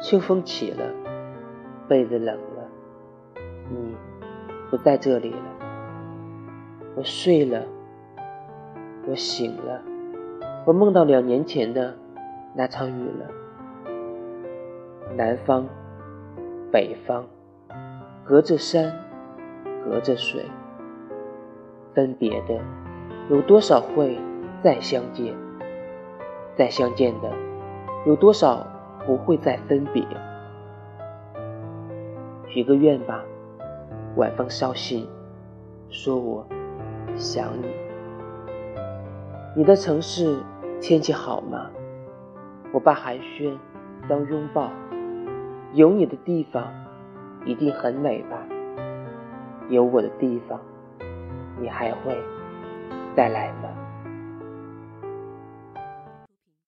秋风起了，被子冷了，你不在这里了。我睡了，我醒了，我梦到两年前的那场雨了。南方，北方，隔着山，隔着水，分别的有多少会再相见？再相见的有多少不会再分别？许个愿吧，晚风捎信，说我想你。你的城市天气好吗？我把寒暄当拥抱。有你的地方一定很美吧？有我的地方，你还会再来吗？